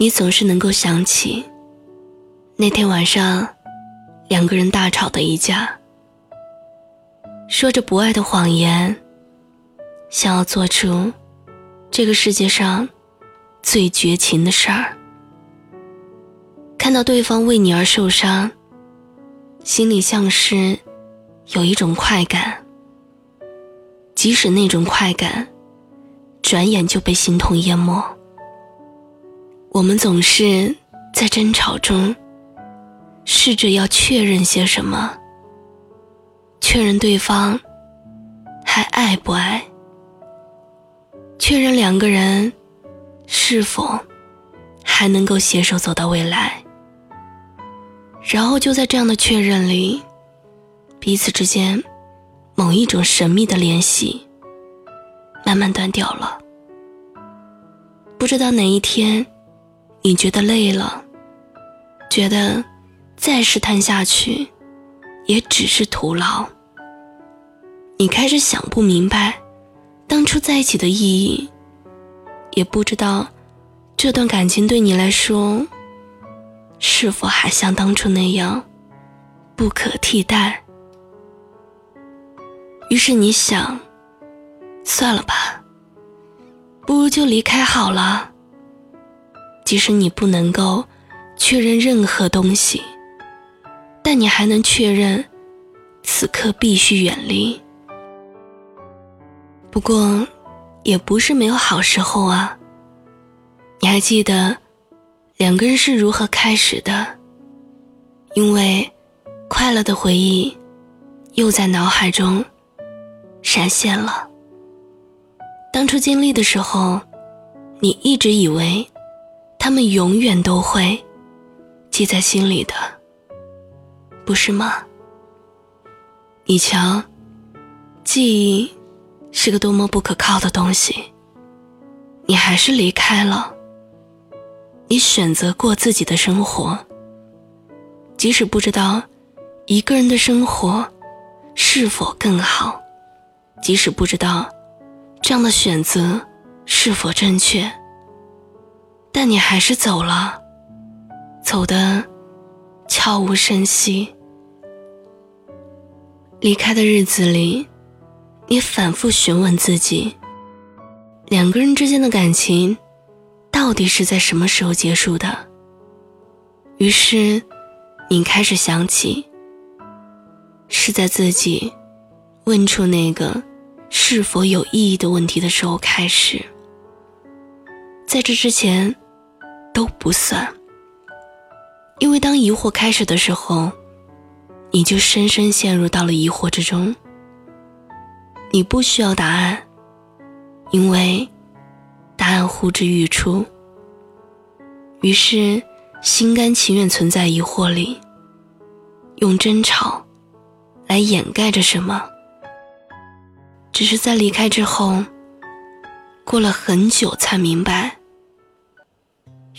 你总是能够想起那天晚上两个人大吵的一架，说着不爱的谎言，想要做出这个世界上最绝情的事儿。看到对方为你而受伤，心里像是有一种快感，即使那种快感转眼就被心痛淹没。我们总是在争吵中，试着要确认些什么，确认对方还爱不爱，确认两个人是否还能够携手走到未来。然后就在这样的确认里，彼此之间某一种神秘的联系慢慢断掉了。不知道哪一天。你觉得累了，觉得再试探下去也只是徒劳。你开始想不明白当初在一起的意义，也不知道这段感情对你来说是否还像当初那样不可替代。于是你想，算了吧，不如就离开好了。即使你不能够确认任何东西，但你还能确认此刻必须远离。不过，也不是没有好时候啊。你还记得两个人是如何开始的？因为快乐的回忆又在脑海中闪现了。当初经历的时候，你一直以为。他们永远都会记在心里的，不是吗？你瞧，记忆是个多么不可靠的东西。你还是离开了，你选择过自己的生活，即使不知道一个人的生活是否更好，即使不知道这样的选择是否正确。但你还是走了，走的悄无声息。离开的日子里，你反复询问自己：两个人之间的感情，到底是在什么时候结束的？于是，你开始想起，是在自己问出那个是否有意义的问题的时候开始。在这之前。不算，因为当疑惑开始的时候，你就深深陷入到了疑惑之中。你不需要答案，因为答案呼之欲出。于是，心甘情愿存在疑惑里，用争吵来掩盖着什么。只是在离开之后，过了很久才明白。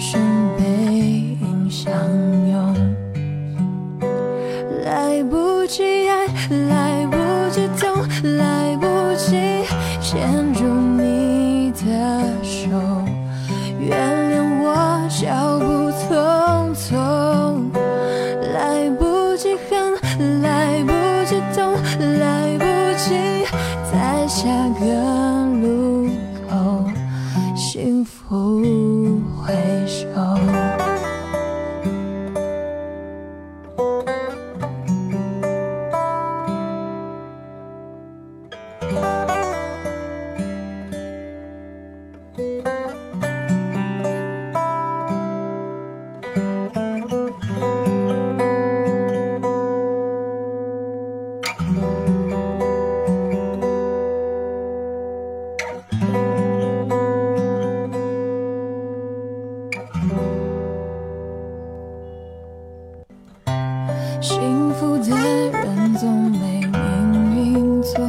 是背影相拥来不及爱来不及痛来幸福的人总被命运捉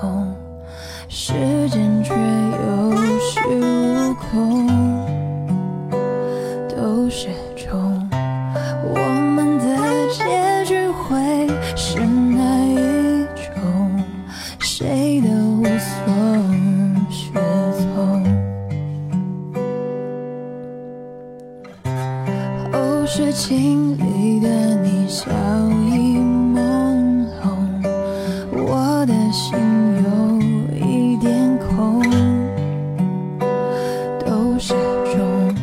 弄，时间却有恃无恐，都是种视镜里的你笑意朦胧，我的心有一点空，都是种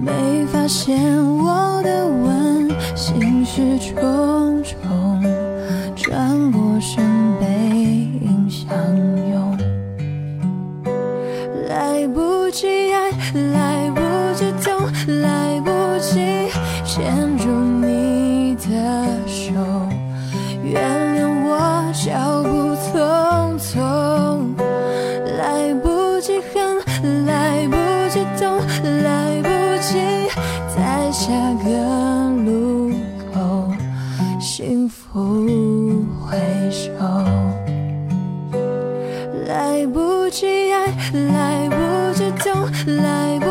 没发现我的吻，心事重重，转过身背影相拥。来不及爱，来来